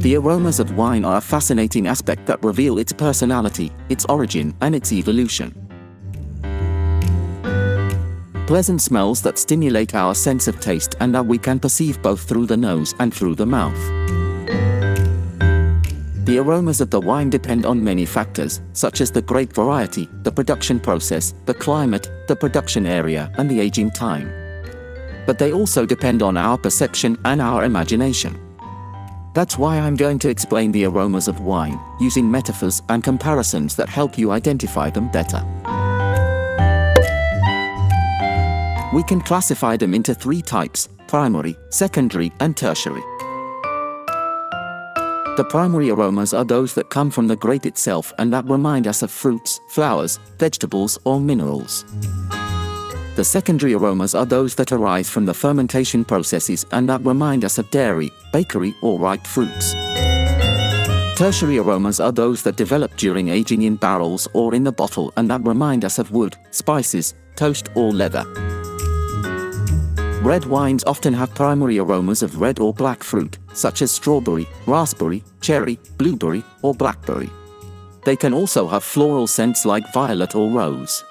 The aromas of wine are a fascinating aspect that reveal its personality, its origin, and its evolution. Pleasant smells that stimulate our sense of taste and that we can perceive both through the nose and through the mouth. The aromas of the wine depend on many factors, such as the grape variety, the production process, the climate, the production area, and the aging time. But they also depend on our perception and our imagination. That's why I'm going to explain the aromas of wine, using metaphors and comparisons that help you identify them better. We can classify them into three types primary, secondary, and tertiary. The primary aromas are those that come from the grape itself and that remind us of fruits, flowers, vegetables, or minerals. The secondary aromas are those that arise from the fermentation processes and that remind us of dairy, bakery, or ripe fruits. Tertiary aromas are those that develop during aging in barrels or in the bottle and that remind us of wood, spices, toast, or leather. Red wines often have primary aromas of red or black fruit, such as strawberry, raspberry, cherry, blueberry, or blackberry. They can also have floral scents like violet or rose.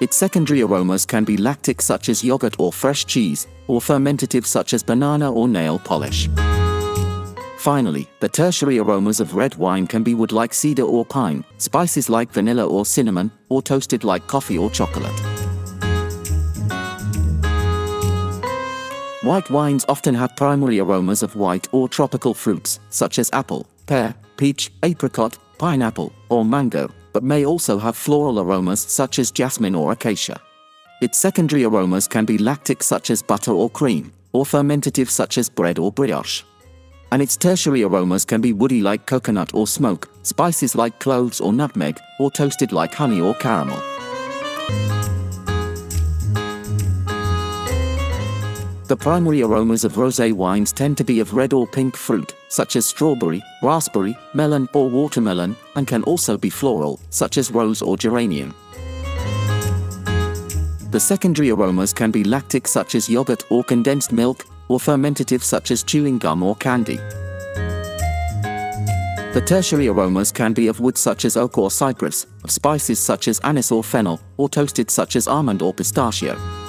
Its secondary aromas can be lactic such as yogurt or fresh cheese, or fermentative such as banana or nail polish. Finally, the tertiary aromas of red wine can be wood like cedar or pine, spices like vanilla or cinnamon, or toasted like coffee or chocolate. White wines often have primary aromas of white or tropical fruits, such as apple, pear, peach, apricot, pineapple, or mango, but may also have floral aromas such as jasmine or acacia. Its secondary aromas can be lactic such as butter or cream, or fermentative such as bread or brioche. And its tertiary aromas can be woody like coconut or smoke, spices like cloves or nutmeg, or toasted like honey or caramel. The primary aromas of rosé wines tend to be of red or pink fruit, such as strawberry, raspberry, melon, or watermelon, and can also be floral, such as rose or geranium. The secondary aromas can be lactic, such as yogurt or condensed milk, or fermentative, such as chewing gum or candy. The tertiary aromas can be of wood, such as oak or cypress, of spices, such as anise or fennel, or toasted, such as almond or pistachio.